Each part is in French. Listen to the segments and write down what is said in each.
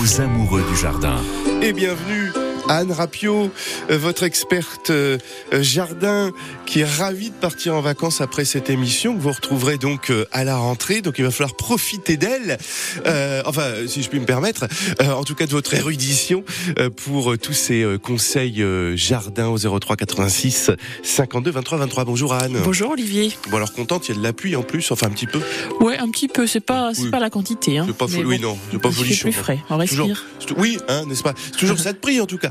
aux amoureux du jardin. Et bienvenue Anne Rapio, euh, votre experte euh, euh, jardin, qui est ravie de partir en vacances après cette émission, que vous retrouverez donc à la rentrée. Donc il va falloir profiter d'elle, enfin si je puis me permettre, en tout cas de votre érudition pour tous ces conseils jardin au 03 86 52 23 23. Bonjour Anne. Bonjour Olivier. Bon alors contente, il y a de la pluie en plus, enfin un petit peu. Ouais, un petit peu. C'est pas, c'est pas la quantité. Hein. C'est pas fou, oui non, c'est pas folichon. plus frais. On respire. oui, hein, n'est-ce pas? C'est toujours ça de prix en tout cas.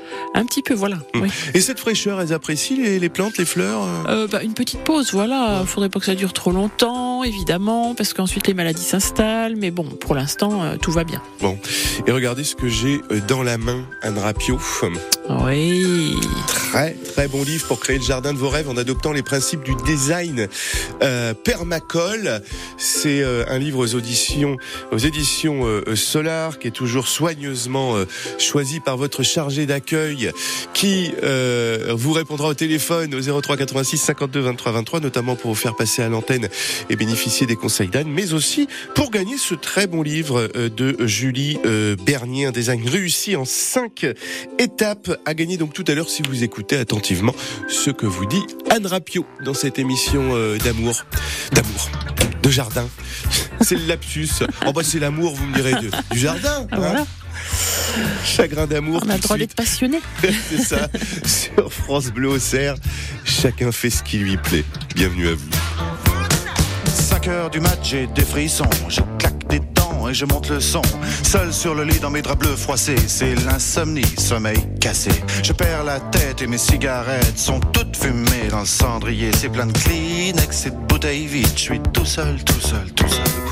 Un petit peu, voilà. Mm. Et cette fraîcheur, elles apprécient les, plantes, les fleurs euh euh, bah, Une petite pause, voilà. Il faudrait pas que ça dure trop longtemps, évidemment, parce qu'ensuite les maladies s'installent. Mais bon, pour l'instant, euh, tout va bien. Bon. Et regardez ce que j'ai dans la main, un rapio. Oui. Très, très bon livre pour créer le jardin de vos rêves en adoptant les principes du design permacole. C'est un livre aux auditions, aux éditions Solar qui est toujours soigneusement choisi par votre chargé d'accueil qui euh, vous répondra au téléphone au 03 86 52 23 23, notamment pour vous faire passer à l'antenne et bénéficier des conseils d'Anne, mais aussi pour gagner ce très bon livre euh, de Julie euh, Bernier, un design réussi en cinq étapes à gagner donc tout à l'heure si vous écoutez attentivement ce que vous dit Anne Rapio dans cette émission d'amour, d'amour, de jardin. C'est le lapsus. Oh bah c'est l'amour, vous me direz, du jardin. Ah, voilà. Chagrin d'amour. On a le droit d'être passionné. C'est ça. Sur France Bleu au Cerf, chacun fait ce qui lui plaît. Bienvenue à vous. 5 heures du match, j'ai des frissons. Je claque des dents et je monte le son. Seul sur le lit dans mes draps bleus froissés, c'est l'insomnie, sommeil cassé. Je perds la tête et mes cigarettes sont toutes fumées dans le cendrier. C'est plein de Kleenex et de bouteilles vides. Je suis tout seul, tout seul, tout seul.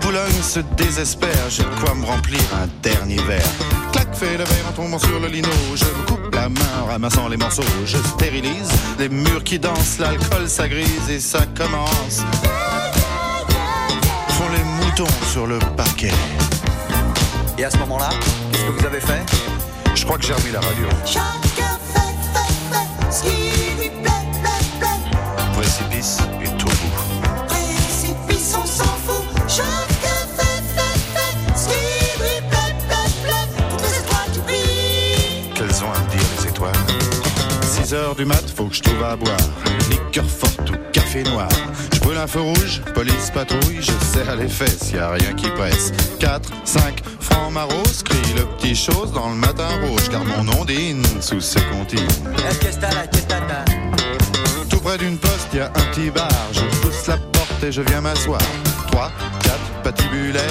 Boulogne se désespère, j'ai quoi me remplir un dernier verre. Clac, fait le verre en tombant sur le lino. Je me coupe la main en ramassant les morceaux. Je stérilise les murs qui dansent, l'alcool s'agrise et ça commence. Font les moutons sur le parquet. Et à ce moment-là, qu'est-ce que vous avez fait? Je crois que j'ai remis la radio. Chacun fait, fait, fait ce qui lui plaît, plaît, plaît. Précipice et tout 6 heures du mat, faut que je trouve à boire. Liqueur forte ou café noir. Je brûle un feu rouge, police patrouille, je serre les fesses, y a rien qui presse. 4, 5, francs maros, crie le petit chose dans le matin rouge, car mon nom dîne sous ce comptines. Tout près d'une poste, y a un petit bar, je pousse la porte et je viens m'asseoir. 3, 4, patibulaire,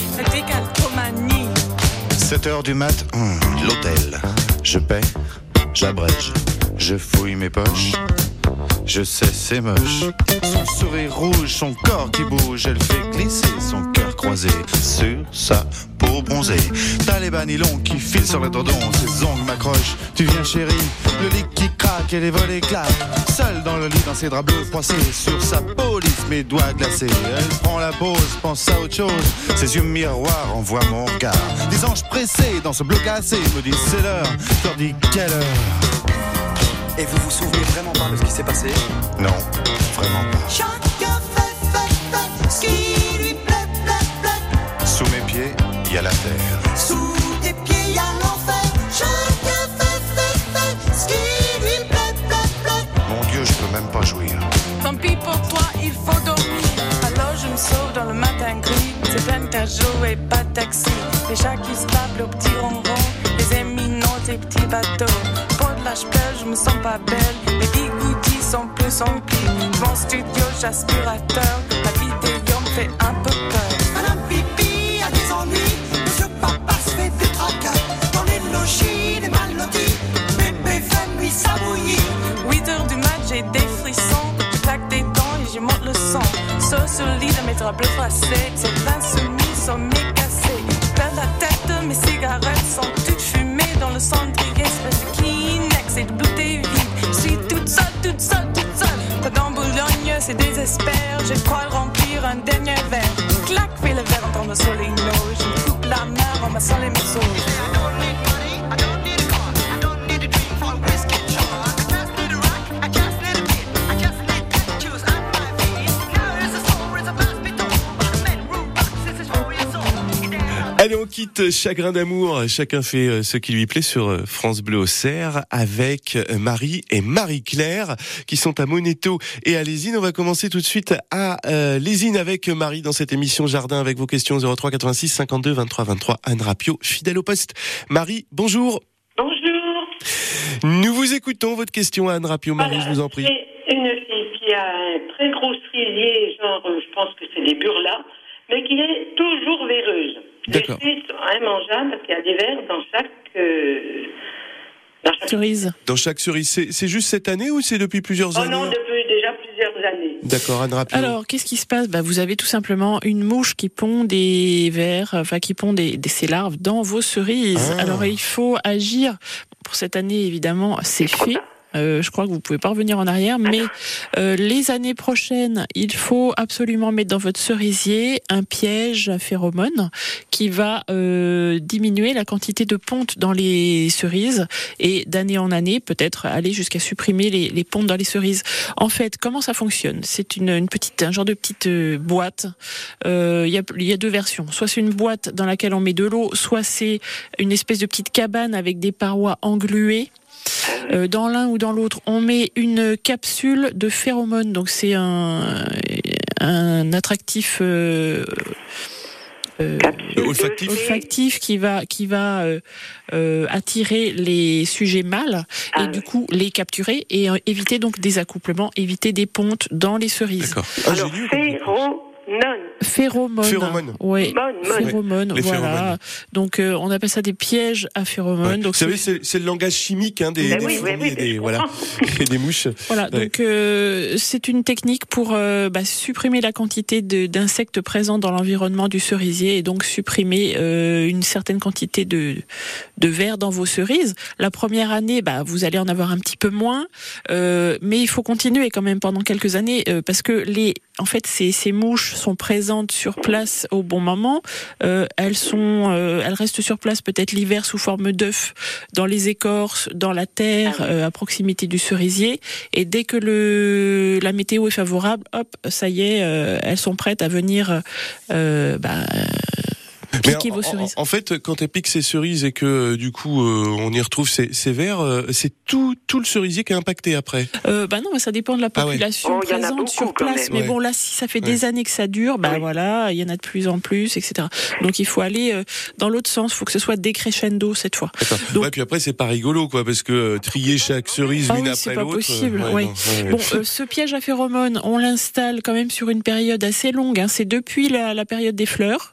Décalcomanie. 7 heures du mat, hum, l'hôtel. Je paie, j'abrège, je fouille mes poches. Je sais, c'est moche. Son sourire rouge, son corps qui bouge, elle fait glisser son cœur croisé sur sa peau bronzée. T'as les banilons qui filent sur le dodon, ses ongles m'accrochent. Tu viens, chérie, le lit qui craque et les volets claquent. Seule dans le lit, dans ses draps bleus froissés, sur sa police, mes doigts glacés. Elle prend la pause, pense à autre chose. Ses yeux miroirs envoient mon regard. Des anges pressés dans ce bleu glacé me disent c'est l'heure. Je leur dis quelle heure? Et vous vous souvenez vraiment pas de ce qui s'est passé? Non, vraiment pas. Chacun fait, fait, fait ce qui lui plaît, plaît, plaît. Sous mes pieds, a la terre. Sous tes pieds, a l'enfer. Chacun fait, fait, fait ce qui lui plaît, plaît, plaît. Mon Dieu, je peux même pas jouir. Tant pis pour toi, il faut dormir. Alors je me sauve dans le matin gris. C'est plein de et pas de taxi. Les chats qui se tapent au petit ronron. Les éminents des petits bateaux. Pour de l'âge pleure, je me sens pas belle. Les bigoudis sont plus emplis. Mon studio, j'aspirateur. La vidéo me fait un peu peur. Dans les mal lotis. Bébé fait nuit, ça bouillit. 8 heures du mat, j'ai des frissons. Je claque des dents et je monte le son. Saut sur le lit de mes draps froissés. C'est plein soumis, Allez, on quitte Chagrin d'amour. Chacun fait euh, ce qui lui plaît sur euh, France Bleu au Cerf avec euh, Marie et Marie-Claire qui sont à Moneto et à Lésine. On va commencer tout de suite à euh, Lésine avec Marie dans cette émission Jardin avec vos questions 03 86 52 23 23. Anne Rapio, fidèle au poste. Marie, bonjour. Bonjour. Nous vous écoutons. Votre question, Anne Rapio. Marie, Voilà, je vous en prie. Une fille qui a un très gros cerisier, genre, je pense que c'est des burlas, mais qui est toujours véreuse. D'accord. Les fruits sont immangeables parce qu'il y a des vers dans chaque. euh, dans chaque... Cerise. Dans chaque cerise, c'est c'est juste cette année ou c'est depuis plusieurs Oh années non, depuis déjà plusieurs années. D'accord, Anne Rapio. Alors, qu'est-ce qui se passe? Bah, Vous avez tout simplement une mouche qui pond des vers, enfin qui pond des, des ses larves dans vos cerises. Ah. Alors, il faut agir. Pour cette année, évidemment, c'est fait. Euh, je crois que vous pouvez pas revenir en arrière, mais euh, les années prochaines, il faut absolument mettre dans votre cerisier un piège à phéromones qui va euh, diminuer la quantité de ponte dans les cerises et d'année en année peut-être aller jusqu'à supprimer les, les pontes dans les cerises. En fait, comment ça fonctionne? C'est une, une petite, un genre de petite euh, boîte. Euh, Il y, a, il y a deux versions. Soit c'est une boîte dans laquelle on met de l'eau, soit c'est une espèce de petite cabane avec des parois engluées. Euh, dans l'un ou dans l'autre, on met une capsule de phéromones. Donc c'est un, un attractif euh, euh, olfactif. olfactif qui va qui va euh, euh, attirer les sujets mâles Ah et oui. du coup les capturer et euh, éviter donc des accouplements, éviter des pontes dans les cerises. D'accord. Alors, Ingénieux. Phéromones. Phéromones. Phéromones. Oui. Mon, mon. Phéromones, les voilà. phéromones. Donc euh, on appelle ça des pièges à phéromones. Ouais. Donc Vous savez, c'est- le langage chimique hein, des, Ben des oui, oui, fourmis oui, et des, voilà, et des mouches. Voilà, Ouais. donc euh, c'est une technique pour euh, bah, supprimer la quantité d'insectes présents dans l'environnement du cerisier et donc supprimer euh, une certaine quantité de, de vers dans vos cerises. La première année, bah, vous allez en avoir un petit peu moins, euh, mais il faut continuer quand même pendant quelques années euh, parce que les, en fait, ces, ces mouches sont présentes sur place au bon moment. Euh, elles sont, euh, elles restent sur place peut-être l'hiver sous forme d'œufs dans les écorces, dans la terre, euh, à proximité du cerisier. Et dès que le la météo est favorable, hop, ça y est, elles sont prêtes à venir bah, piquer en, vos cerises. en fait, quand elle pique ses cerises et que euh, du coup euh, on y retrouve ces, ces vers, euh, c'est tout, tout le cerisier qui est impacté après. Euh, bah non, mais ça dépend de la Ah ouais. population Oh, présente beaucoup, sur place. Mais Ouais. bon, là, si ça fait des années que ça dure, bah voilà, il y en a de plus en plus, etc. Donc il faut aller euh, dans l'autre sens. Il faut que ce soit décrescendo cette fois. Donc- ouais, puis après c'est pas rigolo quoi, parce que euh, trier chaque cerise Ah l'une oui, après c'est pas l'autre. possible, euh, ouais. non, ouais, Bon, euh, ce piège à phéromones, on l'installe quand même sur une période assez longue. Hein. C'est depuis la, la période des fleurs.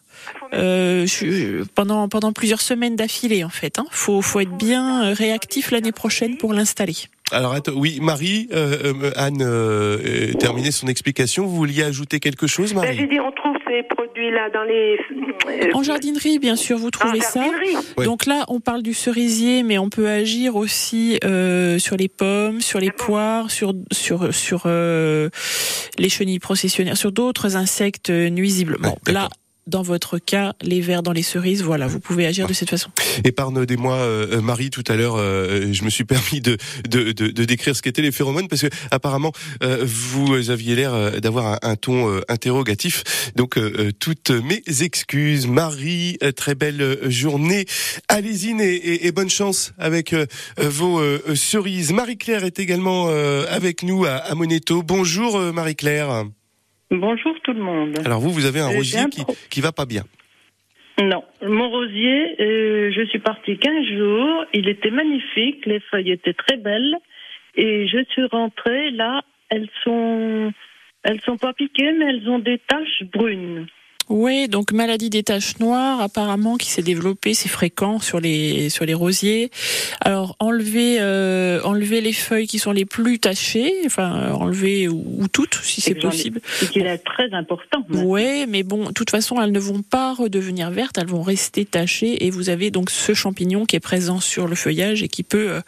Euh, je- pendant pendant plusieurs semaines d'affilée en fait. Hein. Faut faut être bien euh, réactif l'année prochaine pour l'installer. Alors attends, oui, Marie, euh, euh, Anne euh, terminé son explication. Vous vouliez ajouter quelque chose, Ben, Marie J'ai dit, on trouve ces produits-là dans les. En jardinerie, bien sûr, vous en trouvez ça. Ouais. Donc là, on parle du cerisier, mais on peut agir aussi euh, sur les pommes, sur les poires, sur sur sur euh, les chenilles processionnaires, sur d'autres insectes nuisibles. Bon, là, dans votre cas, les vers dans les cerises, voilà, vous pouvez agir de cette façon. Épargne-moi, euh, Marie, tout à l'heure, euh, je me suis permis de, de, de, de décrire ce qu'étaient les phéromones parce que apparemment euh, vous aviez l'air euh, d'avoir un, un ton euh, interrogatif. Donc euh, euh, toutes mes excuses, Marie. euh, très belle euh, journée. Allez-y et, et, et bonne chance avec euh, euh, vos euh, cerises. Marie-Claire est également euh, avec nous à, à Moneto. Bonjour euh, Marie-Claire. Bonjour tout le monde. Alors vous, vous avez un rosier qui, qui va pas bien. Non, mon rosier, euh, je suis partie 15 jours, il était magnifique, les feuilles étaient très belles, et je suis rentrée, là, elles sont, elles sont pas piquées, mais elles ont des taches brunes. Oui, donc maladie des taches noires, apparemment qui s'est développée, c'est fréquent sur les sur les rosiers. Alors enlever euh, enlever les feuilles qui sont les plus tachées, enfin enlever ou, ou toutes si c'est possible. C'est qu'il est très important. Ouais, mais bon, de toute façon, elles ne vont pas redevenir vertes, elles vont rester tachées et vous avez donc ce champignon qui est présent sur le feuillage et qui peut euh,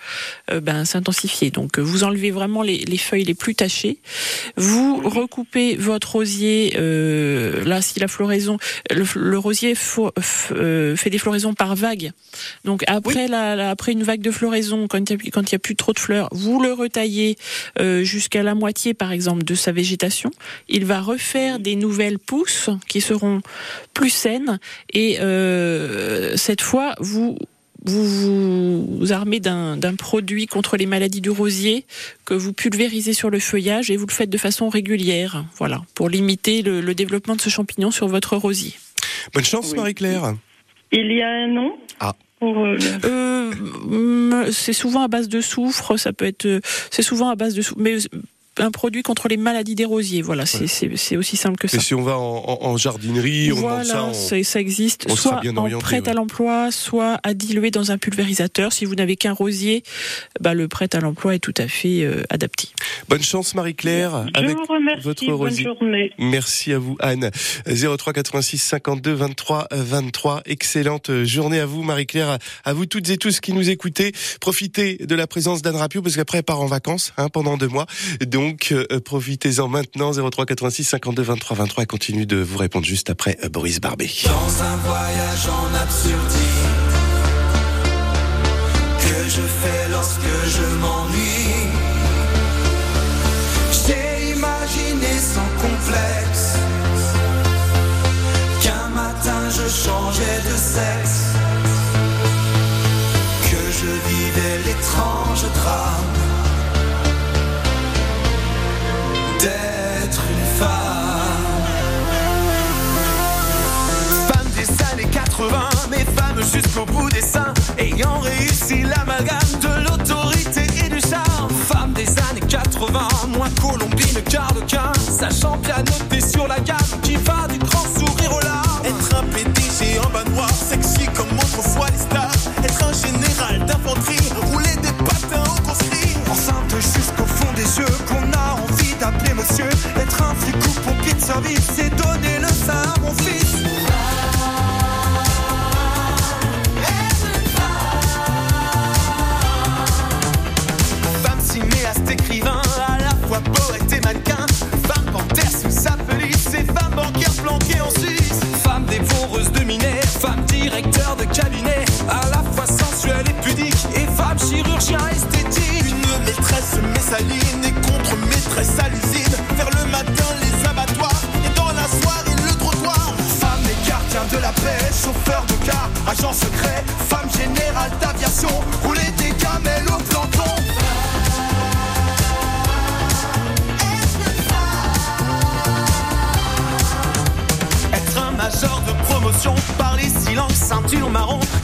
euh, ben, s'intensifier. Donc vous enlevez vraiment les, les feuilles les plus tachées, vous recoupez votre rosier. euh, là, si la floraison, le, le rosier f- euh, fait des floraisons par vague. Donc après la, la- après une vague de floraison, quand il y a, quand il y a plus trop de fleurs, vous le retaillez euh, jusqu'à la moitié, par exemple, de sa végétation. Il va refaire des nouvelles pousses qui seront plus saines et euh, cette fois vous vous vous armez d'un produit contre les maladies du rosier que vous pulvérisez sur le feuillage et vous le faites de façon régulière, voilà, pour limiter le, le développement de ce champignon sur votre rosier. Bonne chance, Oui. Marie-Claire. Il y a un nom Ah. pour, euh, Euh, c'est souvent à base de soufre, ça peut être, euh, c'est souvent à base de soufre, mais un produit contre les maladies des rosiers, voilà, c'est aussi simple que ça. Et si on va en, en- en jardinerie, on demande ça. Voilà, on- ça existe, on sera soit bien en orienté, prêt ouais. à l'emploi, soit à diluer dans un pulvérisateur. Si vous n'avez qu'un rosier, bah, le prêt à l'emploi est tout à fait euh, adapté. Bonne chance, Marie-Claire, Je avec vous remercie. votre Bonne rosier. journée. Merci à vous, Anne. 03 86 52 23 23. Excellente journée à vous, Marie-Claire. À vous toutes et tous qui nous écoutez. Profitez de la présence d'Anne Rapio parce qu'après, elle part en vacances hein, pendant deux mois. Donc, euh, profitez-en maintenant. 03 86 52 23 23. Elle continue de vous répondre juste après euh, Boris Barbet. Dans un voyage en absurdie que je fais lorsque je m'ennuie. Jusqu'au bout des seins, ayant réussi l'amalgame de l'autorité et du charme. Femme des années 80, moins colombine qu'arlequin, sachant pianoter sur la gamme qui va du grand sourire au larmes. Être un PDG en bas noir, sexy comme autrefois les stars. Être un général d'infanterie, rouler des patins au conscrit. Enceinte jusqu'au fond des yeux, qu'on a envie d'appeler monsieur. Être un flic ou pompier de service, c'est donner le sein à mon fils. Et mannequin. Femme panthère sous sa pelisse et femme banquière planquée en Suisse. Femme dévoreuse de minaire, femme directeur de cabinet. À la fois sensuelle et pudique et femme chirurgien esthétique. Une maîtresse messaline et contre maîtresse à l'usine. Vers le matin, les abattoirs et dans la soirée, le trottoir. Femme et gardien de la paix, chauffeur de car, agent secret. Ceinture marron,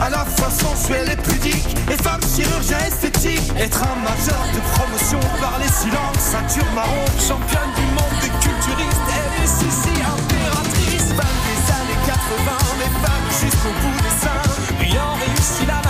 À la fois sensuelle et pudique, et femme chirurgien esthétique. Être un major de promotion par les silences, ceinture marron, championne du monde des culturistes. Elle est Sissi impératrice, femme des années 80, mais femme jusqu'au bout des seins. Ayant réussi l'amalgame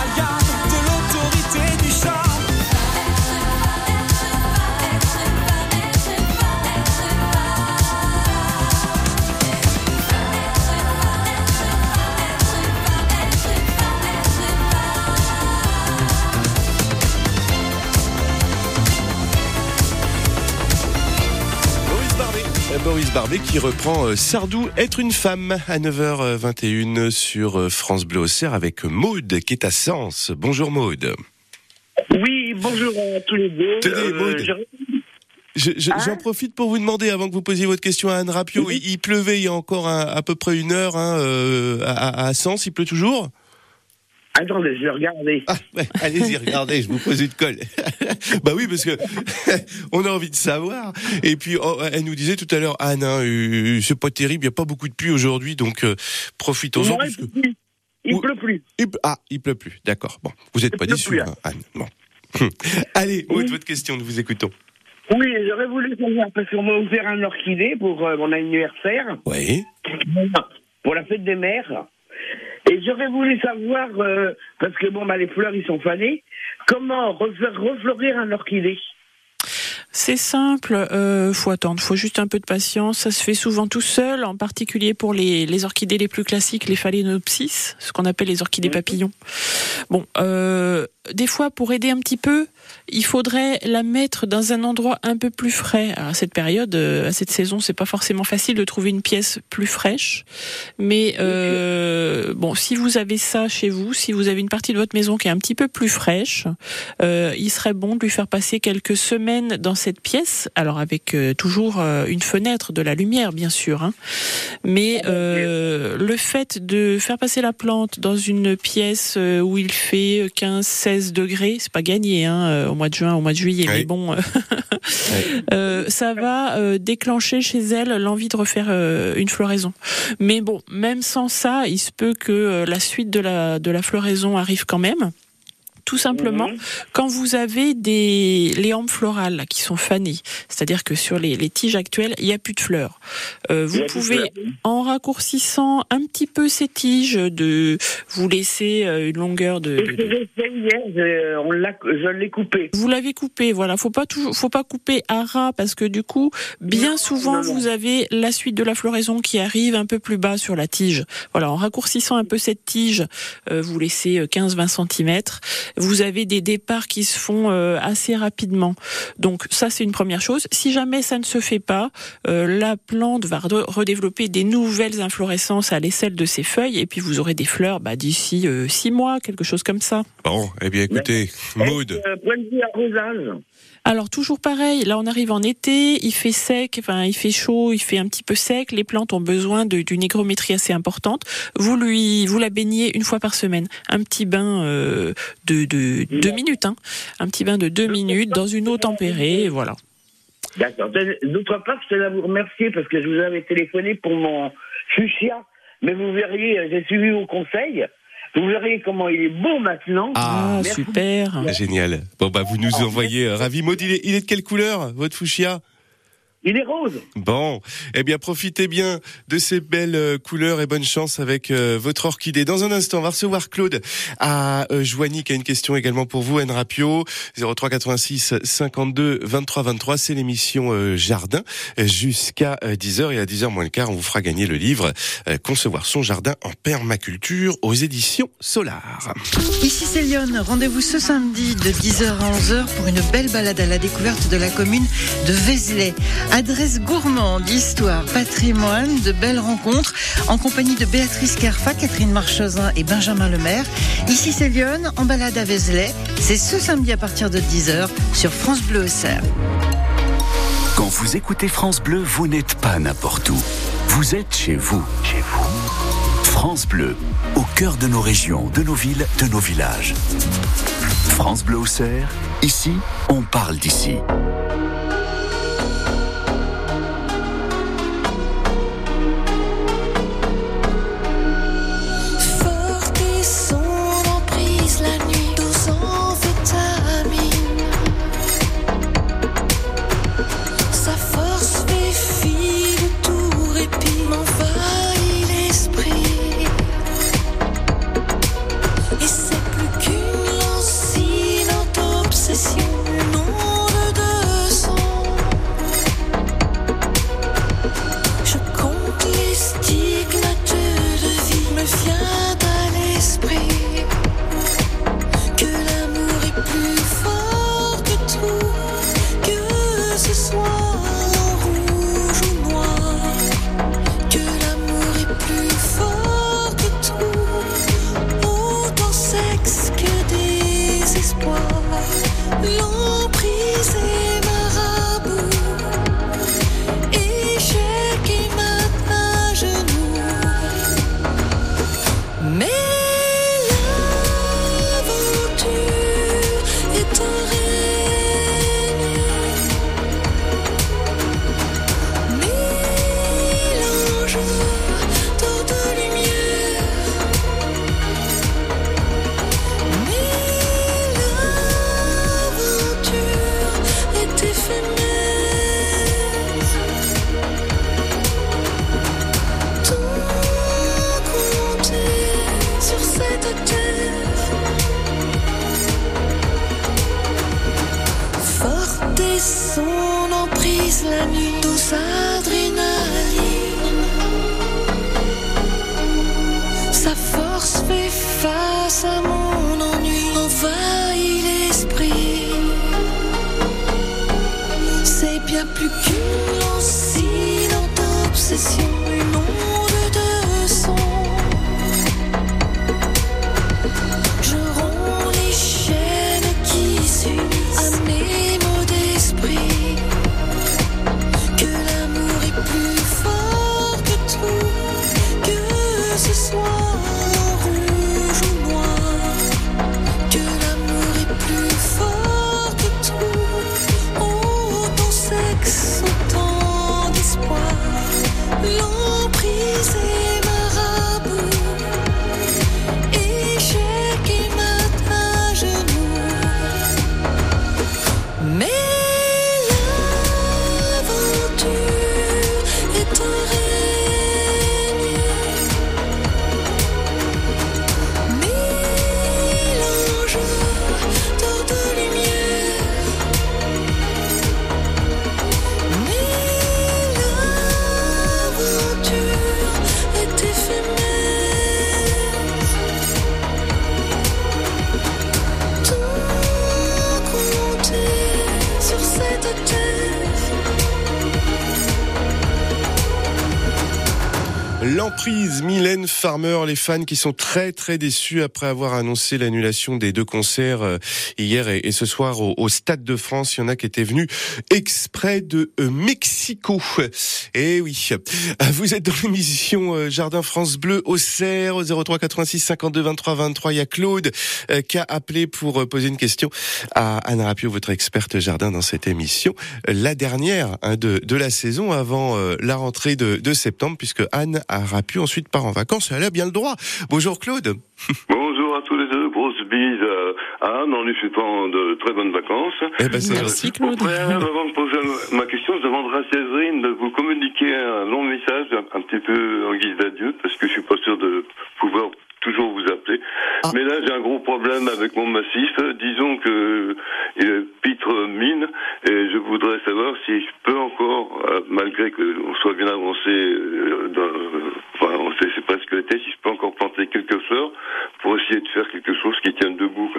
Barbet qui reprend euh, Sardou, être une femme à 9h21 sur euh, France Bleu Auxerre avec Maude qui est à Sens. Bonjour Maude. Oui, bonjour à tous les deux. Tenez, Euh, Maud. je- Je- je- Hein J'en profite pour vous demander, avant que vous posiez votre question à Anne Rapio, il, il pleuvait il y a encore un- à peu près une heure hein, euh, à, à Sens, il pleut toujours? Attendez, je vais regarder. Ah, ouais, Allez-y, regardez, je vous pose une colle. bah oui, parce que on a envie de savoir. Et puis, oh, elle nous disait tout à l'heure, Anne, hein, euh, c'est pas terrible, il n'y a pas beaucoup de pluie aujourd'hui, donc euh, profitons-en. Il. Il Oui. pleut plus. il- ah, il pleut plus, d'accord. Bon, vous n'êtes pas déçu, plus, hein, Anne. Bon. Allez, Oui. Votre question, nous vous écoutons. Oui, j'aurais voulu savoir, parce qu'on m'a offert un orchidée pour euh, mon anniversaire, Oui. pour la fête des mères. Et j'aurais voulu savoir, euh, parce que bon, bah, les fleurs, ils sont fanés, comment refaire refleurir un orchidée? C'est simple, euh, faut attendre, faut juste un peu de patience. Ça se fait souvent tout seul, en particulier pour les, les orchidées les plus classiques, les phalaenopsis, ce qu'on appelle les orchidées papillons. Bon, euh, des fois, pour aider un petit peu, il faudrait la mettre dans un endroit un peu plus frais. À cette période, euh, à cette saison, c'est pas forcément facile de trouver une pièce plus fraîche, mais euh, bon, si vous avez ça chez vous, si vous avez une partie de votre maison qui est un petit peu plus fraîche, euh, il serait bon de lui faire passer quelques semaines dans cette pièce. Alors avec toujours une fenêtre, de la lumière, bien sûr. hein. Mais le fait de faire passer la plante dans une pièce où il fait 15-16 degrés, c'est pas gagné hein, euh, au mois de juin, au mois de juillet, Oui. mais bon, euh, euh, ça va déclencher chez elle l'envie de refaire une floraison. Mais bon, même sans ça, il se peut que la suite de la, de la floraison arrive quand même. Tout simplement, quand vous avez des léambres florales qui sont fanées, c'est-à-dire que sur les, les tiges actuelles, il n'y a plus de fleurs. Euh, vous de pouvez, fleurs, en raccourcissant un petit peu ces tiges, de vous laisser euh, une longueur de, de- fait hier, on l'a- je l'ai coupé. vous l'avez coupé, voilà. Faut pas toujours, faut pas couper à ras parce que du coup, bien Non, souvent, non, non. vous avez la suite de la floraison qui arrive un peu plus bas sur la tige. Voilà, en raccourcissant un peu cette tige, euh, vous laissez 15-20 cm. Vous avez des départs qui se font euh, assez rapidement. Donc ça, c'est une première chose. Si jamais ça ne se fait pas, euh, la plante va re- redévelopper des nouvelles inflorescences à l'aisselle de ses feuilles et puis vous aurez des fleurs bah, d'ici 6 mois, quelque chose comme ça. Bon, eh bien écoutez, Maude. Euh, point de vue arrosage. Alors toujours pareil, là on arrive en été, il fait sec, enfin il fait chaud, il fait un petit peu sec, les plantes ont besoin d'une hygrométrie assez importante. Vous lui, vous la baignez une fois par semaine, un petit bain euh, de, de deux minutes, hein. un petit bain de deux minutes dans une eau tempérée, voilà. D'accord. D'autre part, je tenais à vous remercier parce que je vous avais téléphoné pour mon fuchsia. Mais vous verriez, j'ai suivi vos conseils. Vous verriez comment il est beau maintenant. Ah, Merci. super. Génial. Bon bah vous nous envoyez euh, ravi. Maud, il est, il est de quelle couleur votre fuchsia? Il est rose. Bon, eh bien profitez bien de ces belles euh, couleurs et bonne chance avec euh, votre orchidée. Dans un instant, on va recevoir Claude à euh, Joigny qui a une question également pour vous, Anne Rapio, 03 86 52 23 23. C'est l'émission euh, Jardin euh, jusqu'à 10h et à 10h moins le quart, on vous fera gagner le livre euh, Concevoir son jardin en permaculture aux éditions Solar. Ici c'est Lyon, rendez-vous ce samedi de 10h à 11h pour une belle balade à la découverte de la commune de Vézelay. Adresse gourmande, histoire, patrimoine, de belles rencontres en compagnie de Béatrice Kerfa, Catherine Marchesin et Benjamin Lemaire. Ici c'est Lyon, en balade à Vézelay. C'est ce samedi à partir de 10h sur France Bleu Auxerre. Quand vous écoutez France Bleu, vous n'êtes pas n'importe où. Vous êtes chez vous. Chez vous. France Bleu, au cœur de nos régions, de nos villes, de nos villages. France Bleu Auxerre, ici, on parle d'ici. La nuit, douce adrénaline. Sa force fait face à mon L'emprise Mylène Farmer, les fans qui sont très très déçus après avoir annoncé l'annulation des deux concerts euh, hier et, ce soir au, Stade de France. Il y en a qui étaient venus exprès de euh, Mexico. Et oui, vous êtes dans l'émission euh, Jardin France Bleu au Cerf au 03 86 52 23 23. Il y a Claude qui a appelé pour poser une question à Anne Rapio, votre experte jardin dans cette émission. La dernière hein, de, la saison avant la rentrée de, de septembre puisque Anne a Rapio ensuite part en vacances. Elle a bien le droit. Bonjour Claude. Bonjour à tous les deux, grosse bise à Anne en lui souhaitant de très bonnes vacances. Eh ben, c'est Merci Claude. Préalable, avant de poser ma question, je demanderai à Séverine de vous communiquer un long message, un, un petit peu en guise d'adieu, parce que je suis pas sûr de pouvoir toujours vous appeler. Mais là, j'ai un gros problème avec mon massif. Disons que il est pitre mine, et je voudrais savoir si je peux encore, euh, malgré qu'on soit bien avancé, euh, dans, enfin, on sait- c'est presque l'été, si je peux encore planter quelques fleurs essayer de faire quelque chose qui tienne debout.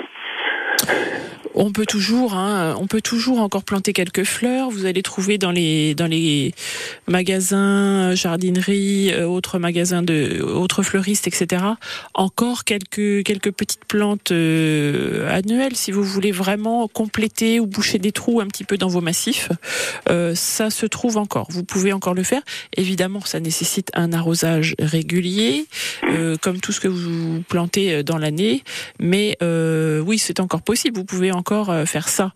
On peut toujours, hein, on peut toujours encore planter quelques fleurs. Vous allez trouver dans les dans les magasins, jardineries, euh, autres magasins de, autres fleuristes, etc. Encore quelques quelques petites plantes euh, annuelles, si vous voulez vraiment compléter ou boucher des trous un petit peu dans vos massifs. Euh, ça se trouve encore. Vous pouvez encore le faire. Évidemment, ça nécessite un arrosage régulier, euh, comme tout ce que vous plantez euh, dans l'année. Mais euh, oui, c'est encore possible. Vous pouvez encore euh, faire ça.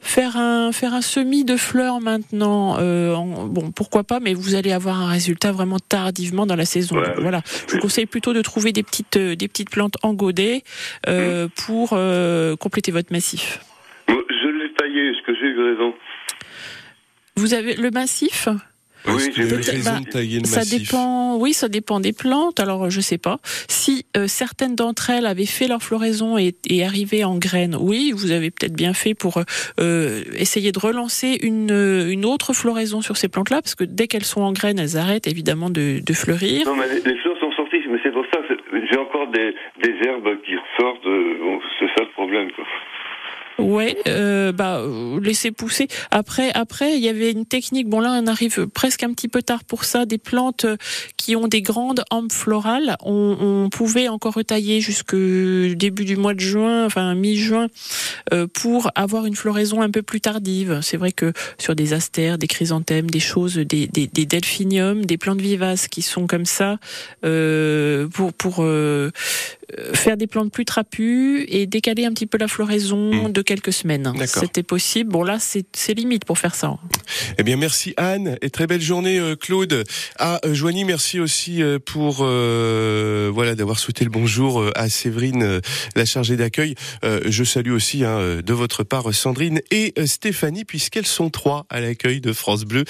Faire un faire un semis de fleurs maintenant. euh, en- bon, pourquoi pas Mais vous allez avoir un résultat vraiment tardivement dans la saison. Ouais, Donc, ouais. voilà. Je vous conseille plutôt de trouver des petites euh, des petites plantes en godet euh, pour euh, compléter votre massif. Je l'ai taillé, est-ce que j'ai eu raison? Vous avez le massif? Oui, raison bah, de tailler le Ça massif. dépend, oui, ça dépend des plantes. Alors, je sais pas. Si euh, certaines d'entre elles avaient fait leur floraison et, et arrivaient en graines, oui, vous avez peut-être bien fait pour euh, essayer de relancer une, euh, une autre floraison sur ces plantes-là, parce que dès qu'elles sont en graines, elles arrêtent évidemment de, de fleurir. Non, mais les, les fleurs sont sorties, mais c'est pour ça que j'ai encore des, des herbes qui ressortent. euh, bon, c'est ça le problème, quoi. Ouais, euh, bah euh, laisser pousser. Après, après, il y avait une technique. Bon là, on arrive presque un petit peu tard pour ça. Des plantes qui ont des grandes hampes florales, on, on pouvait encore retailler jusque début du mois de juin, enfin mi-juin, euh, pour avoir une floraison un peu plus tardive. C'est vrai que sur des astères, des chrysanthèmes, des choses, des, des, des delphiniums, des plantes vivaces qui sont comme ça, euh, pour pour euh, faire des plantes plus trapues et décaler un petit peu la floraison de quelques semaines. C'était possible. Bon là, c'est limite pour faire ça. Eh bien, merci Anne et très belle journée euh, Claude. Ah, euh, Joanie, merci aussi euh, pour euh, voilà d'avoir souhaité le bonjour euh, à Séverine, la chargée d'accueil. Je salue aussi hein, de votre part Sandrine et Stéphanie puisqu'elles sont trois à l'accueil de France Bleu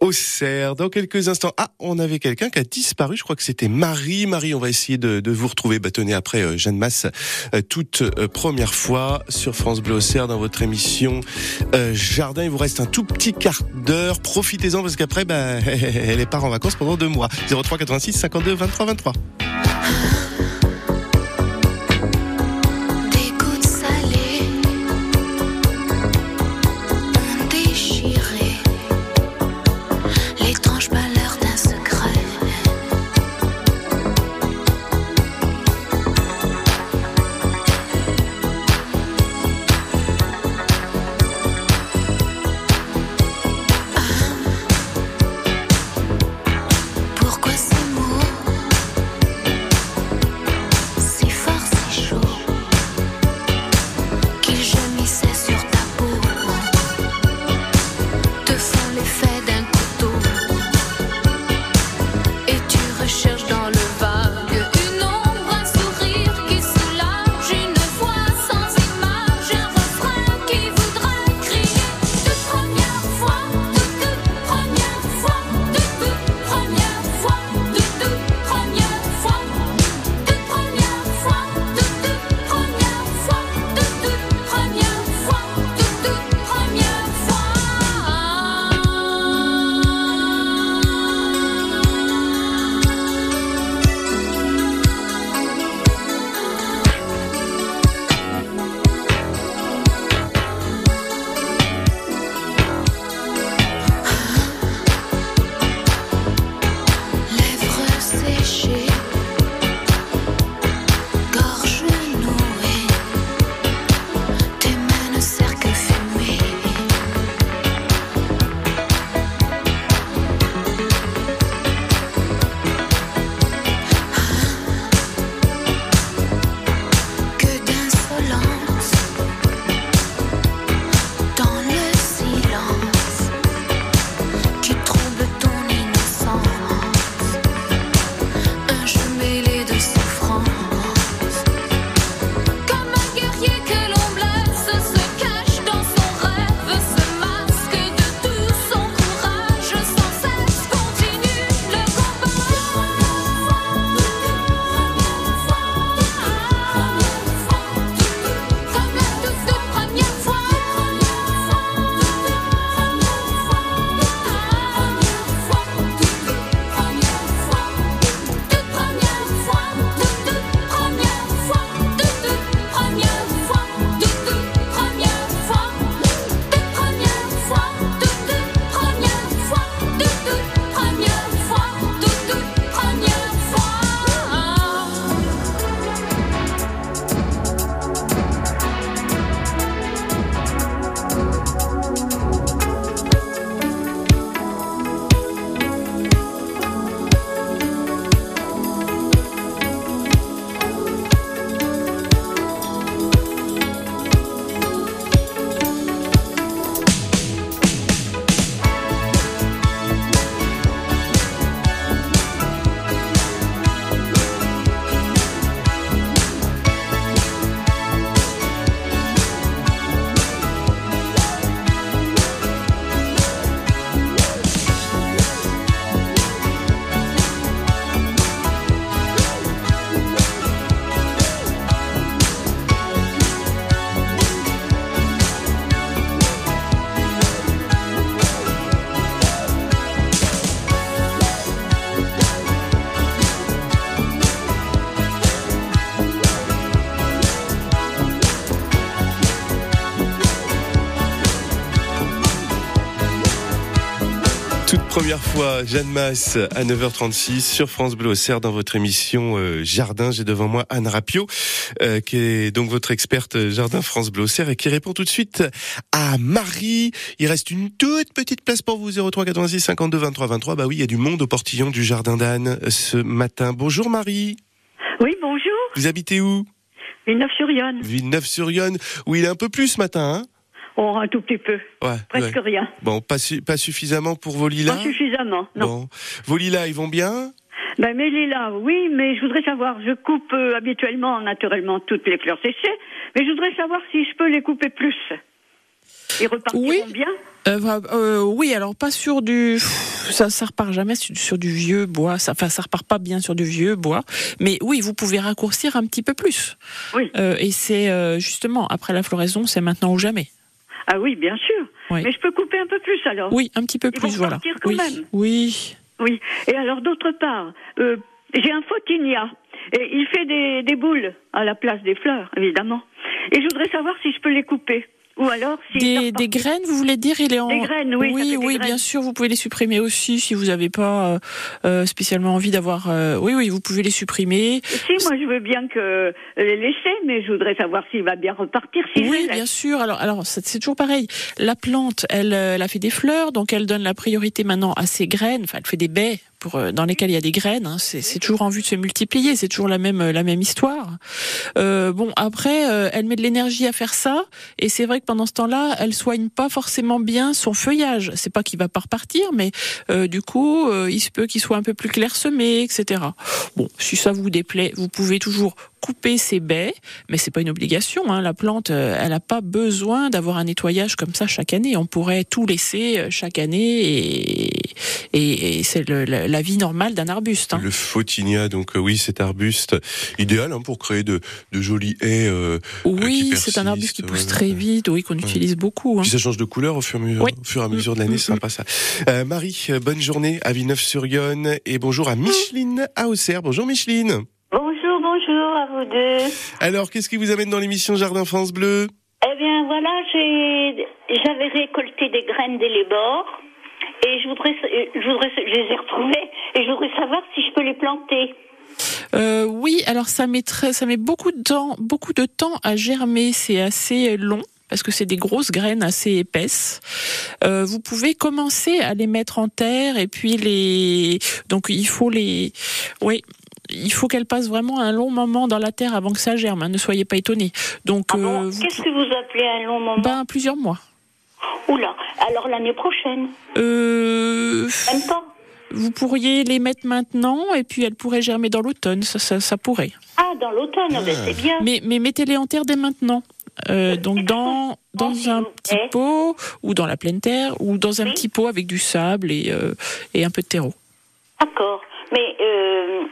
au Cerf. Dans quelques instants, ah, on avait quelqu'un qui a disparu. Je crois que c'était Marie. Marie, on va essayer de, de vous retrouver. Bah, tenez, après euh, Jeanne Masse, euh, toute euh, première fois sur France Bleu au Cerf dans votre émission Jardin. Il vous reste un tout petit quart d'heure. Profitez-en parce qu'après, bah, elle part en vacances pendant deux mois. 03 86 52 23 23. Fois, Jeanne Masse à 9h36 sur France Bleu Auxerre dans votre émission euh, Jardin. J'ai devant moi Anne Rapio, euh, qui est donc votre experte euh, Jardin France Bleu Auxerre et qui répond tout de suite à Marie. Il reste une toute petite place pour vous, 03 86 52 23 23. Bah oui, il y a du monde au portillon du Jardin d'Anne euh, ce matin. Bonjour Marie. Oui, bonjour. Vous habitez où? Villeneuve-sur-Yonne. Villeneuve-sur-Yonne, où il est un peu plus ce matin, hein? Oh, un tout petit peu. Ouais, Presque ouais. rien. Bon, pas, su- pas suffisamment pour vos lilas Pas suffisamment, non. Bon. Vos lilas, ils vont bien? Ben, mes lilas, oui, mais je voudrais savoir, je coupe euh, habituellement, naturellement, toutes les fleurs séchées, mais je voudrais savoir si je peux les couper plus. Ils repartiront bien? Euh, euh, oui, alors pas sur du, ça, ça repart jamais sur, sur du vieux bois. Ça, enfin, ça repart pas bien sur du vieux bois. Mais oui, vous pouvez raccourcir un petit peu plus. Oui. Euh, et c'est euh, justement après la floraison, c'est maintenant ou jamais. Ah oui, bien sûr. Oui. Mais je peux couper un peu plus alors Oui, un petit peu Ils plus, vont voilà. quand oui. même. oui. Oui. Et alors, d'autre part, euh, j'ai un photinia. Et il fait des, des boules à la place des fleurs, évidemment. Et je voudrais savoir si je peux les couper. Ou alors, si Des, des graines, vous voulez dire Il est en. Des graines, oui, Oui, oui, graines. bien sûr. Vous pouvez les supprimer aussi si vous n'avez pas euh, euh, spécialement envie d'avoir. euh, oui, oui, vous pouvez les supprimer. Si, moi, je veux bien que les laisser, mais je voudrais savoir s'il va bien repartir. Si Oui, bien sûr. Alors, alors c'est c'est toujours pareil. La plante, elle, euh, elle a fait des fleurs, donc elle donne la priorité maintenant à ses graines. Enfin, elle fait des baies pour euh, dans lesquelles il y a des graines. hein. C'est toujours en vue de se multiplier. C'est toujours la même euh, la même histoire. Euh, bon, après, euh, elle met de l'énergie à faire ça, et c'est vrai que pendant ce temps-là, elle soigne pas forcément bien son feuillage. C'est pas qu'il va pas repartir, mais euh, du coup, euh, il se peut qu'il soit un peu plus clairsemé, etc. Bon, si ça vous déplaît, vous pouvez toujours couper ses baies, mais c'est pas une obligation. Hein. La plante, elle n'a pas besoin d'avoir un nettoyage comme ça chaque année. On pourrait tout laisser chaque année, et, et, et c'est la, la vie normale d'un arbuste. hein. Le photinia, donc euh, oui, cet arbuste idéal hein, pour créer de, de jolis haies. euh, euh, Oui, c'est un arbuste qui pousse ouais. très vite, oui, qu'on utilise beaucoup. hein. Puis ça change de couleur au fur et à mesure, Oui. au fur et à mesure de l'année, c'est sympa ça. Euh, Marie, euh, bonne journée à Villeneuve-sur-Yonne et bonjour à Micheline à Auxerre. Bonjour Micheline. Bonjour, bonjour à vous deux. Alors, qu'est-ce qui vous amène dans l'émission Jardin France Bleu? Eh bien, voilà, j'avais récolté des graines d'élébore et je voudrais, je voudrais, je les ai retrouvées et je voudrais savoir si je peux les planter. Euh, oui, alors ça met très, ça met beaucoup de temps, beaucoup de temps à germer. C'est assez long parce que c'est des grosses graines assez épaisses. Euh, vous pouvez commencer à les mettre en terre et puis les, donc il faut les, oui. Il faut qu'elles passent vraiment un long moment dans la terre avant que ça germe. hein, ne soyez pas étonnés. Donc, euh, vous- Qu'est-ce que vous appelez un long moment ben, plusieurs mois. Oula, alors l'année prochaine Euh, Même pas vous pourriez les mettre maintenant et puis elles pourraient germer dans l'automne. Ça, ça, ça pourrait. Ah, dans l'automne, ben, c'est bien. Mais, mais mettez-les en terre dès maintenant. Euh, donc dans dans un petit pot ou dans la pleine terre ou dans un petit pot avec du sable et euh, et un peu de terreau. D'accord. Mais, euh,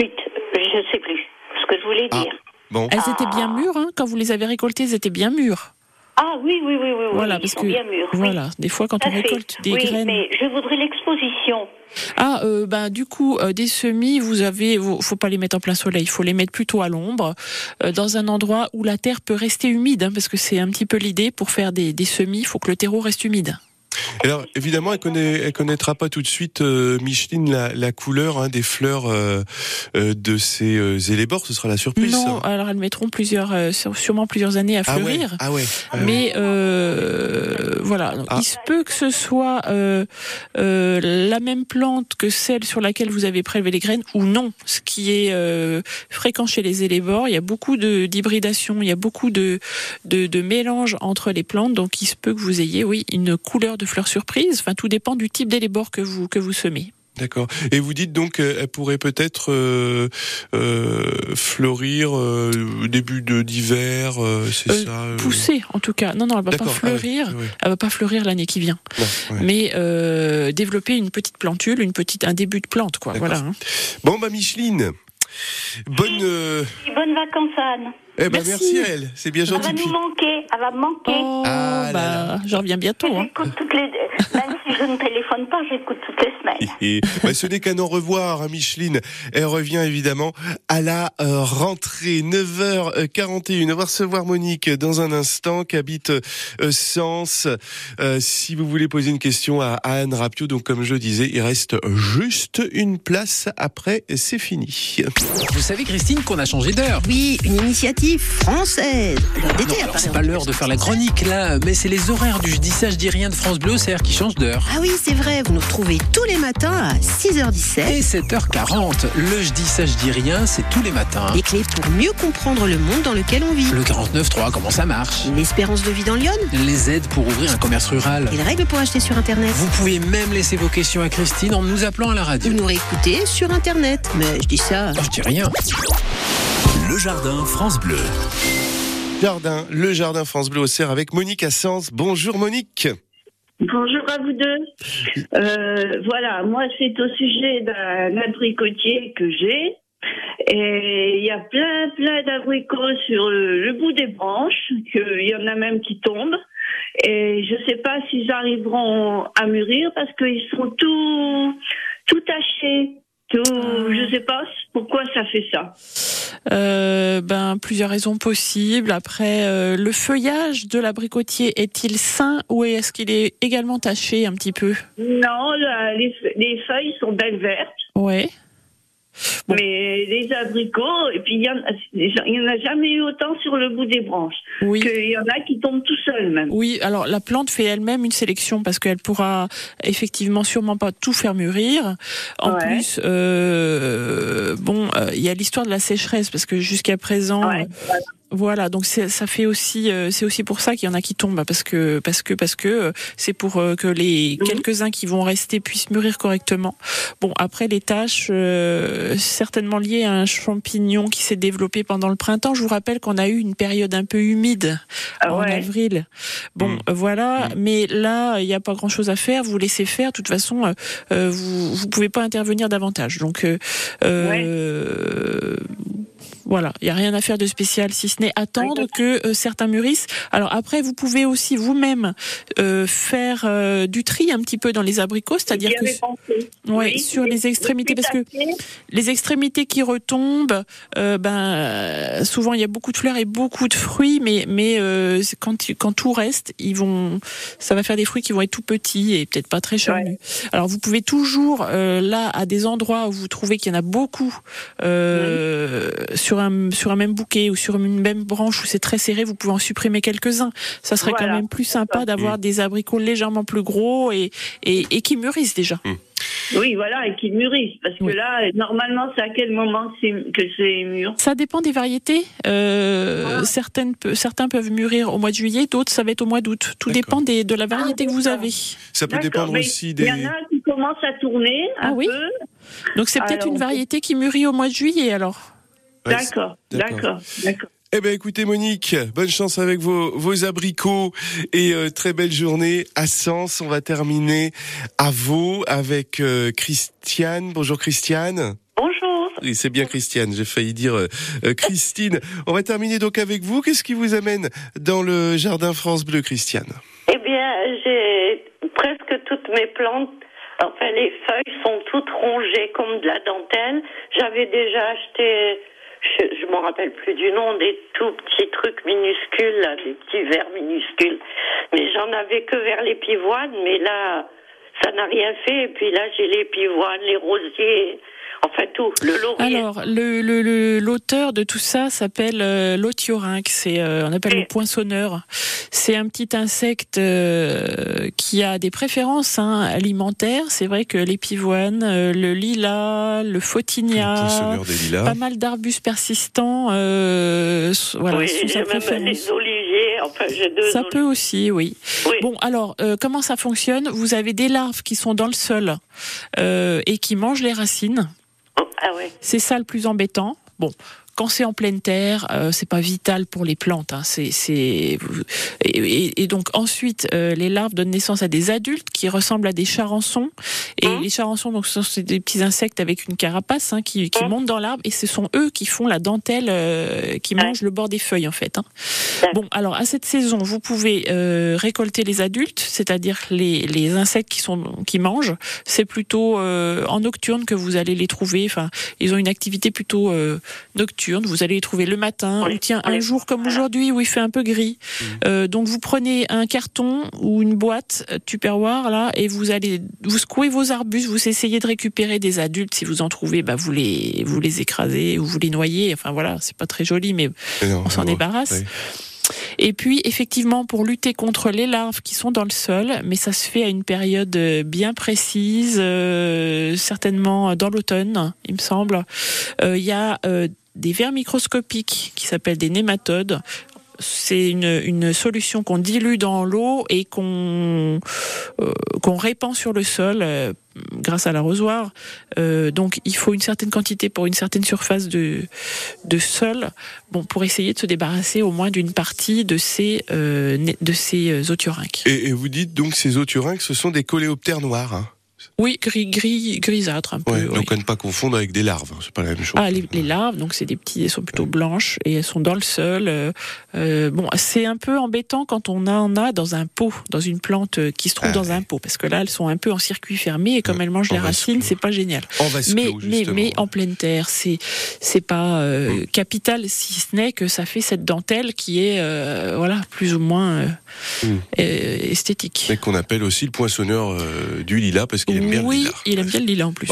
zut, je sais plus ce que je voulais dire. Bon. Elles étaient bien mûres hein, quand vous les avez récoltées, elles étaient bien mûres. Ah oui, oui, oui, oui, oui, Voilà, ils parce sont que bien mûrs. oui. voilà, des fois quand on fait. récolte des oui, graines. mais je voudrais l'exposition. Ah, euh, ben du coup, euh, des semis, vous avez, vous- faut pas les mettre en plein soleil, il faut les mettre plutôt à l'ombre, euh, dans un endroit où la terre peut rester humide, hein, parce que c'est un petit peu l'idée pour faire des, des semis, il faut que le terreau reste humide. Alors, évidemment, elle, connaît, elle connaîtra pas tout de suite, euh, Micheline, la, la couleur hein, des fleurs euh, euh, de ces euh, élébores. Ce sera la surprise. Non, ça. alors elles mettront plusieurs, euh, sûrement plusieurs années à Ah fleurir. ah ouais, ah ouais. Mais euh, voilà, Donc, Ah. il se peut que ce soit euh, euh, la même plante que celle sur laquelle vous avez prélevé les graines ou non. Ce qui est euh, fréquent chez les élébores, il y a beaucoup de d'hybridation, il y a beaucoup de, de de mélange entre les plantes, donc il se peut que vous ayez, oui, une couleur de fleurs surprise. Enfin, tout dépend du type d'élébore que vous que vous semez. D'accord. Et vous dites donc qu'elle pourrait peut-être euh, euh, fleurir euh, au début de d'hiver, euh, c'est Euh, ça euh, Pousser, en tout cas. Non, non, elle va pas ah ouais, fleurir. ouais. Elle va pas fleurir l'année qui vient. Non, ouais. Mais euh, développer une petite plantule, une petite, un début de plante, quoi. Voilà. hein. Bon bah Micheline, bonne. euh, bonnes vacances, Anne. Eh ben merci, à elle. C'est bien Elle gentil. va nous manquer, elle va me manquer. Oh, bah, je reviens bientôt. hein. J'écoute toutes les... Même si je ne téléphone pas, j'écoute toutes les semaines. Et bah, ce n'est qu'un au revoir, hein, Micheline. Elle revient évidemment à la euh, rentrée 9h41. On va recevoir Monique dans un instant qui habite euh, Sens. Euh, si vous voulez poser une question à, à Anne Rapio, donc comme je disais, il reste juste une place. Après, c'est fini. Vous savez, Christine, qu'on a changé d'heure. Oui, une initiative française. L'heure d'été, c'est pas l'heure de faire la chronique là, mais c'est les horaires du Je dis ça, je dis rien de France Bleu, c'est-à-dire qui change d'heure. Ah oui, c'est vrai, vous nous retrouvez tous les matins à 6h17. Et 7h40, le Je dis ça, je dis rien, c'est tous les matins. Les clés pour mieux comprendre le monde dans lequel on vit. Le 49.3, comment ça marche? L'espérance de vie dans Lyon. Les aides pour ouvrir un commerce rural. Et les règles pour acheter sur Internet. Vous pouvez même laisser vos questions à Christine en nous appelant à la radio. Vous nous réécoutez sur Internet. Mais je dis ça. Je dis rien. Le jardin France Bleu. Jardin, le jardin France Bleu au Cerf avec Monique Assens. Bonjour Monique. Bonjour à vous deux. Euh, voilà, moi c'est au sujet d'un abricotier que j'ai. Et il y a plein, plein d'abricots sur le, bout des branches, qu'il y en a même qui tombent. Et je sais pas s'ils arriveront à mûrir parce qu'ils sont tout, tout tachés. Tout, je sais pas pourquoi ça fait ça. Euh, ben plusieurs raisons possibles. Après, euh, le feuillage de l'abricotier est-il sain ou est-ce qu'il est également taché un petit peu? Non, la- les, les feuilles sont belles vertes. Ouais. Mais les abricots, et puis il y, en en a jamais eu autant sur le bout des branches. Oui. Qu'il y en a qui tombent tout seuls même. Oui, alors la plante fait elle-même une sélection parce qu'elle pourra effectivement sûrement pas tout faire mûrir. En Ouais. plus, euh, bon, euh, il y a l'histoire de la sécheresse parce que jusqu'à présent, euh, voilà, donc c'est- ça fait aussi, euh, c'est aussi pour ça qu'il y en a qui tombent parce que parce que parce que euh, c'est pour euh, que les quelques uns qui vont rester puissent mûrir correctement. Bon, après les tâches, euh, certainement liées à un champignon qui s'est développé pendant le printemps. Je vous rappelle qu'on a eu une période un peu humide en ouais. avril. Bon, euh, voilà, mais là, il n'y a pas grand-chose à faire. Vous laissez faire. De toute façon, euh, euh, vous vous pouvez pas intervenir davantage. Donc, euh, euh, voilà, il y a rien à faire de spécial si ce n'est attendre que euh, certains mûrissent. Alors après, vous pouvez aussi vous-même euh, faire euh, du tri un petit peu dans les abricots, c'est-à-dire que. Ouais, Oui, sur les extrémités, parce que les extrémités qui retombent, euh, ben souvent il y a beaucoup de fleurs et beaucoup de fruits, mais mais euh, quand quand tout reste, ils vont, ça va faire des fruits qui vont être tout petits et peut-être pas très charnus. Alors vous pouvez toujours euh, là à des endroits où vous trouvez qu'il y en a beaucoup euh, sur un sur un même bouquet ou sur une même branche où c'est très serré, vous pouvez en supprimer quelques-uns. Ça serait quand même plus sympa d'avoir des abricots légèrement plus gros et et, et qui mûrissent déjà. Oui, voilà, et qu'ils mûrissent. Parce que là, normalement, c'est à quel moment que c'est- mûr? Ça dépend des variétés. Euh, certaines, pe- certains peuvent mûrir au mois de juillet, d'autres ça va être au mois d'août. Tout dépend des, de la variété que vous avez. Ça peut dépendre mais aussi Il des. y en a qui commencent à tourner un Ah oui peu. Donc c'est peut-être une variété qui mûrit au mois de juillet alors. D'accord, D'accord. d'accord. Eh ben écoutez Monique, bonne chance avec vos, vos abricots et euh, très belle journée à Sens. On va terminer à Vaux avec euh, Christiane. Bonjour Christiane. Bonjour. Oui, c'est bien Christiane, j'ai failli dire euh, euh, Christine. On va terminer donc avec vous. Qu'est-ce qui vous amène dans le jardin France Bleu Christiane? Eh bien, j'ai presque toutes mes plantes. Enfin, les feuilles sont toutes rongées comme de la dentelle. J'avais déjà acheté, je, m'en rappelle plus du nom, des tout petits trucs minuscules, là, des petits verres minuscules. Mais j'en avais que vers les pivoines, mais là, ça n'a rien fait. Et puis là, j'ai les pivoines, les rosiers, enfin tout, le laurier. Alors le le- le- l'auteur de tout ça s'appelle euh, euh, on appelle le poinçonneur. C'est un petit insecte euh, qui a des préférences hein, alimentaires. C'est vrai que les pivoines, euh, le lilas, le des lilas. pas mal d'arbustes persistants. euh, voilà, oui, sont sa j'ai même préférence. les oliviers, enfin, j'ai deux Ça oliviers. peut aussi, oui. Oui. Bon, alors, euh, comment ça fonctionne? Vous avez des larves qui sont dans le sol euh, et qui mangent les racines. Ah. C'est ça le plus embêtant. Bon, quand c'est en pleine terre, euh, c'est pas vital pour les plantes. Hein. C'est, c'est et, et- donc ensuite, euh, les larves donnent naissance à des adultes qui ressemblent à des charançons. Et les charançons, donc, ce sont des petits insectes avec une carapace hein, qui, qui montent dans l'arbre, et ce sont eux qui font la dentelle, euh, qui mangent le bord des feuilles en fait. hein. Bon, alors à cette saison, vous pouvez euh, récolter les adultes, c'est-à-dire les, les insectes qui sont qui mangent. C'est plutôt euh, en nocturne que vous allez les trouver. Enfin, ils ont une activité plutôt euh, nocturne. Vous allez les trouver le matin. ou tiens, un jour comme aujourd'hui où il fait un peu gris. Euh, donc vous prenez un carton ou une boîte euh, Tupperware là et vous allez vous secouez vos arbustes. Vous essayez de récupérer des adultes. Si vous en trouvez, bah vous les vous les écrasez ou vous les noyez. Enfin voilà, c'est pas très joli, mais on s'en débarrasse. Et puis, effectivement, pour lutter contre les larves qui sont dans le sol, mais ça se fait à une période euh, bien précise, euh, certainement dans l'automne, il me semble, euh, il y a euh, des vers microscopiques qui s'appellent des nématodes. C'est une, une solution qu'on dilue dans l'eau et qu'on euh, répand sur le sol euh, grâce à l'arrosoir. Euh, donc il faut une certaine quantité pour une certaine surface de, de sol bon, pour essayer de se débarrasser au moins d'une partie de ces, euh, de ces euh. Et, et vous dites donc ces othiorinques, ce sont des coléoptères noirs. Hein. Oui, gris, gris, grisâtre un peu. Ouais, oui. Donc à ne pas confondre avec des larves, hein, c'est pas la même chose. Ah, les, les larves, donc c'est des petits, elles sont plutôt blanches et elles sont dans le sol. euh, euh, bon, c'est un peu embêtant quand on en a dans un pot, dans une plante euh, qui se trouve dans un pot, parce que là, elles sont un peu en circuit fermé et comme elles mangent les racines, c'est pas génial. En vase mais, en pleine terre, c'est c'est pas euh, capital si ce n'est que ça fait cette dentelle qui est euh, voilà plus ou moins Mm. esthétique. Mais qu'on appelle aussi le poinçonneur du lilas parce qu'il aime bien le Oui, lilas. il aime bien le lilas en plus.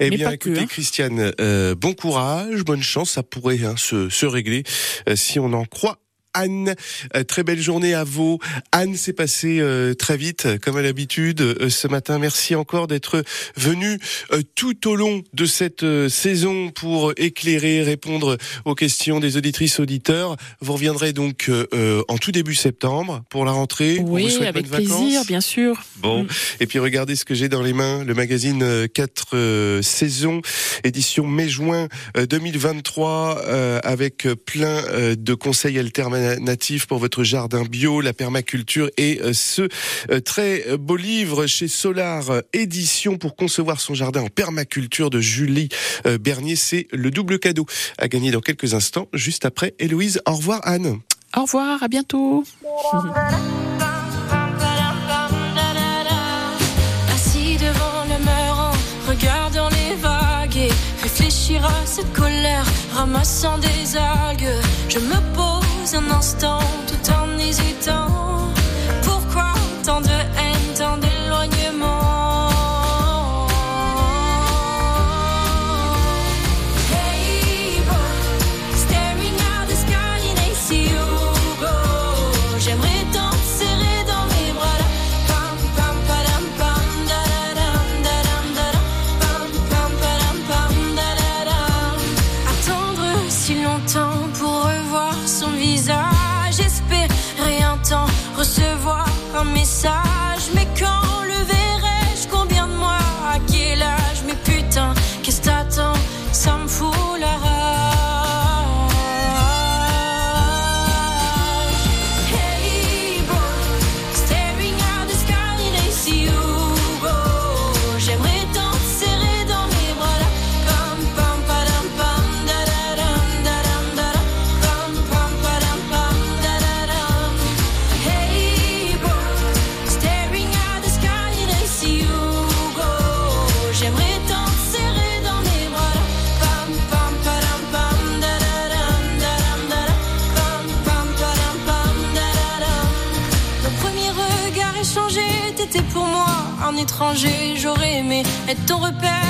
Eh Mais bien, pas que, écoutez, hein. Christiane, euh, bon courage, bonne chance, ça pourrait hein, se, se régler euh, si on en croit. Anne, Euh, très belle journée à vous. Anne, c'est passé euh, très vite, comme à l'habitude euh, ce matin. Merci encore d'être venu euh, tout au long de cette euh, saison pour éclairer, répondre aux questions des auditrices auditeurs. Vous reviendrez donc euh, euh, en tout début septembre pour la rentrée. Vous Oui, avec bonnes vacances. plaisir, bien sûr. Bon, et puis regardez ce que j'ai dans les mains, le magazine 4 saisons, édition mai-juin euh, 2023, euh, avec euh, plein euh, de conseils alternatifs pour votre jardin bio, la permaculture et euh, ce euh, très euh, beau livre chez Solar Édition pour concevoir son jardin en permaculture de Julie Bernier. C'est le double cadeau à gagner dans quelques instants, juste après Héloïse. Au revoir Anne. Au revoir, à bientôt. Assis devant le mur en regardant les vagues et réfléchir à cette colère, ramassant des algues. Je me pose un instant tout en hésitant. J'aurais aimé être ton repère,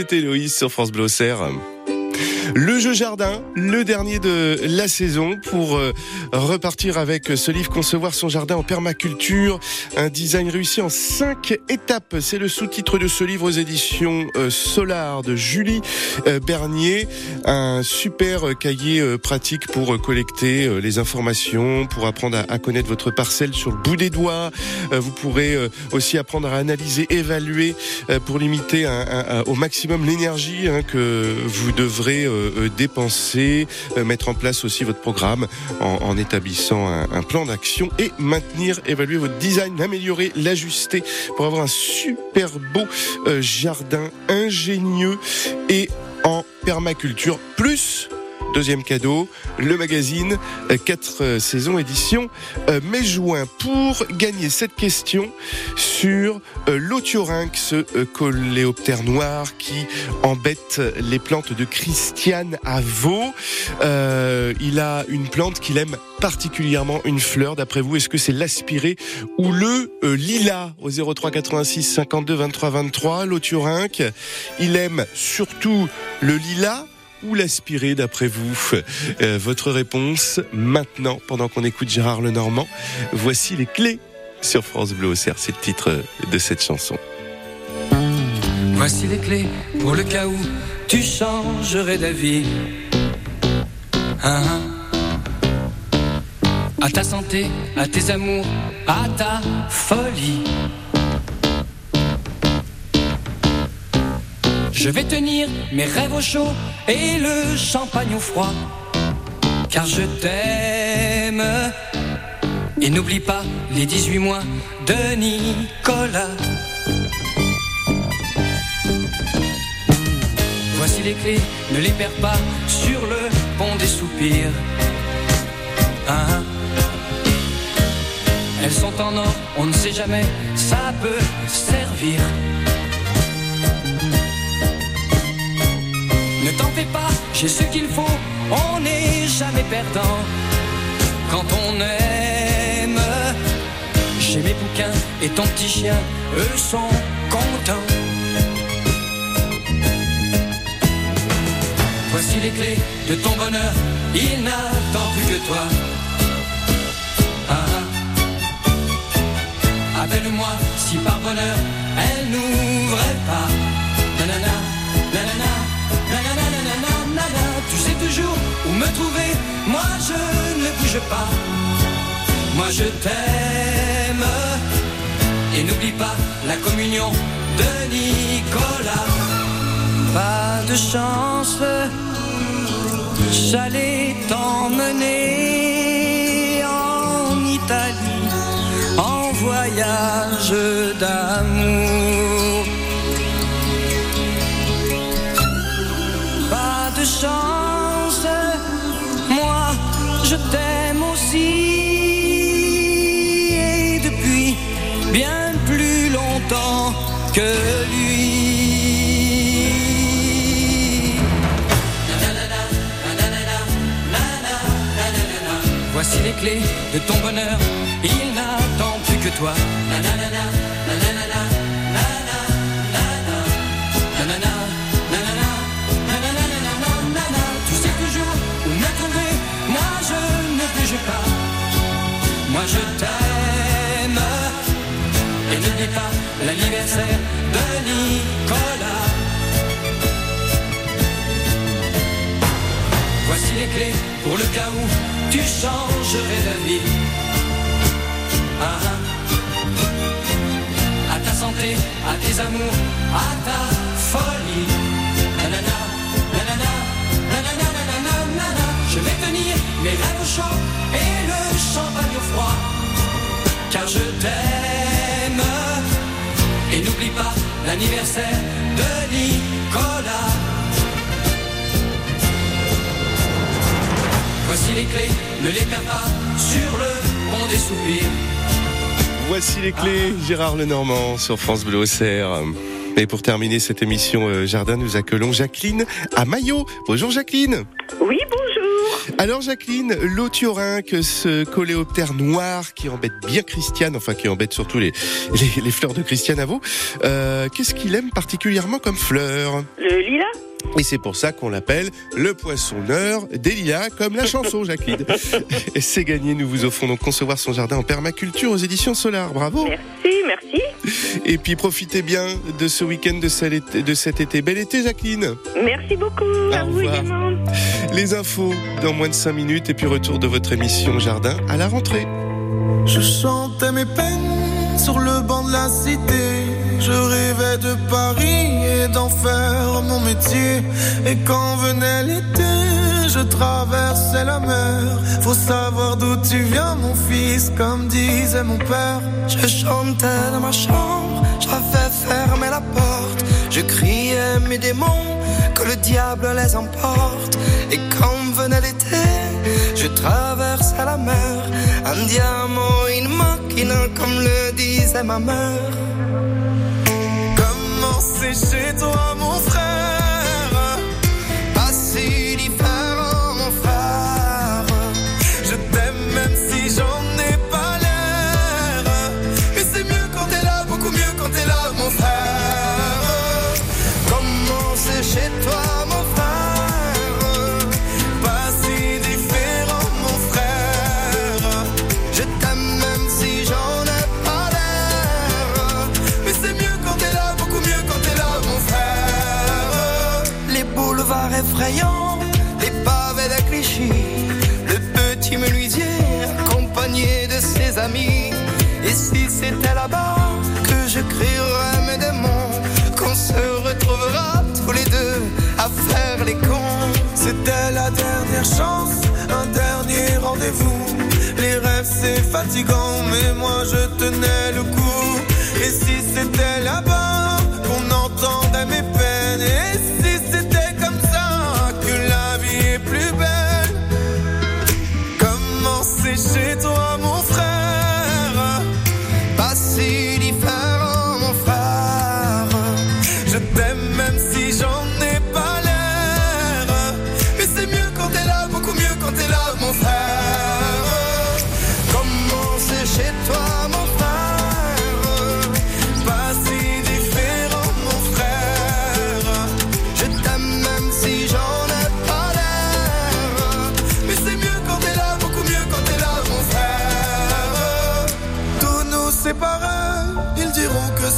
c'était Loïs sur France Bleu. Le jeu jardin, le dernier de la saison pour euh, repartir avec ce livre Concevoir son jardin en permaculture, un design réussi en cinq étapes. C'est le sous-titre de ce livre aux éditions euh, Solar de Julie euh, Bernier, un super cahier pratique pour collecter les informations, pour apprendre à, connaître votre parcelle sur le bout des doigts. Vous pourrez aussi apprendre à analyser, évaluer pour limiter au maximum l'énergie hein, que vous devrez dépenser, euh, mettre en place aussi votre programme en, établissant un, un plan d'action et maintenir, évaluer votre design, l'améliorer, l'ajuster pour avoir un super beau euh, jardin ingénieux et en permaculture plus Deuxième cadeau, le magazine 4 saisons édition euh, mai-juin pour gagner cette question sur euh, euh, coléoptère noir qui embête les plantes de Christiane à Vaux. Euh, il a une plante qu'il aime particulièrement, une fleur. D'après vous, est-ce que c'est l'aspiré ou le euh, lilas au 03 86 52 23 23 L'otiorynque, il aime surtout le lilas ou l'aspirer d'après vous Euh, Votre réponse maintenant, pendant qu'on écoute Gérard Lenormand. Voici les clés sur France Bleu Auxerre. C'est le titre de cette chanson. Voici les clés pour le cas où tu changerais d'avis. Hein. À ta santé, à tes amours, à ta folie. Je vais tenir mes rêves au chaud et le champagne au froid. Car je t'aime. Et n'oublie pas les 18 mois de Nicolas. Voici les clés, ne les perds pas sur le pont des soupirs. Hein Elles sont en or, on ne sait jamais, ça peut servir. Ne t'en fais pas, j'ai ce qu'il faut, on n'est jamais perdant. Quand on aime, j'ai mes bouquins et ton petit chien, eux sont contents. Voici les clés de ton bonheur, il n'attend plus que toi. Ah, ah. Appelle-moi si par bonheur elle n'ouvrait pas. Me trouver, moi je ne bouge pas. Moi je t'aime. Et n'oublie pas la communion de Nicolas. Pas de chance, j'allais t'emmener en Italie en voyage d'amour. Pas de chance, t'aime aussi et depuis bien plus longtemps que lui. Voici les clés de ton bonheur, il n'attend plus que toi. L'anniversaire de Nicolas. Voici les clés pour le cas où tu changerais d'avis. Ah, ah. À ta santé, à tes amours, à ta folie. Nanana, nanana, nanana, nanana. Je vais tenir mes rêves au chaud et le champagne au froid. Car je t'aime. Et n'oublie pas l'anniversaire de Nicolas. Voici les clés, ne les perds pas sur le pont des soupirs. Voici les clés, Gérard Lenormand sur France Bleu Auxerre. Et pour terminer cette émission euh, Jardin, nous accueillons Jacqueline à Maillot. Bonjour Jacqueline. Oui, bonjour. Alors Jacqueline, l'otiorynque, ce coléoptère noir qui embête bien Christiane, enfin qui embête surtout les, les, les fleurs de Christiane à vous, euh, qu'est-ce qu'il aime particulièrement comme fleur? Le lilas? Et c'est pour ça qu'on l'appelle le poissonneur des lilas, comme la chanson Jacqueline. Et c'est gagné, nous vous offrons donc concevoir son jardin en permaculture aux éditions Solar, bravo Merci, merci. Et puis profitez bien de ce week-end de, cet été- de cet été. Bel été Jacqueline Merci beaucoup. à vous également. Les infos dans moins de 5 minutes et puis retour de votre émission Jardin à la rentrée. Je chantais mes peines sur le banc de la cité. Je rêvais de Paris et d'en faire mon métier. Et quand venait l'été, je traversais la mer. Faut savoir d'où tu viens, mon fils, comme disait mon père. Je chantais dans ma chambre, j'avais fermé la porte. Je criais mes démons, que le diable les emporte. Et quand venait l'été, je traversais la mer. Un diamant, une machine, comme le disait ma mère. Comment c'est chez toi, mon frère C'était la dernière chance, un dernier rendez-vous. Les rêves c'est fatigant, mais moi je tenais le coup. Et si c'était là-bas qu'on entendait mes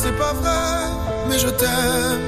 c'est pas vrai. Mais je t'aime,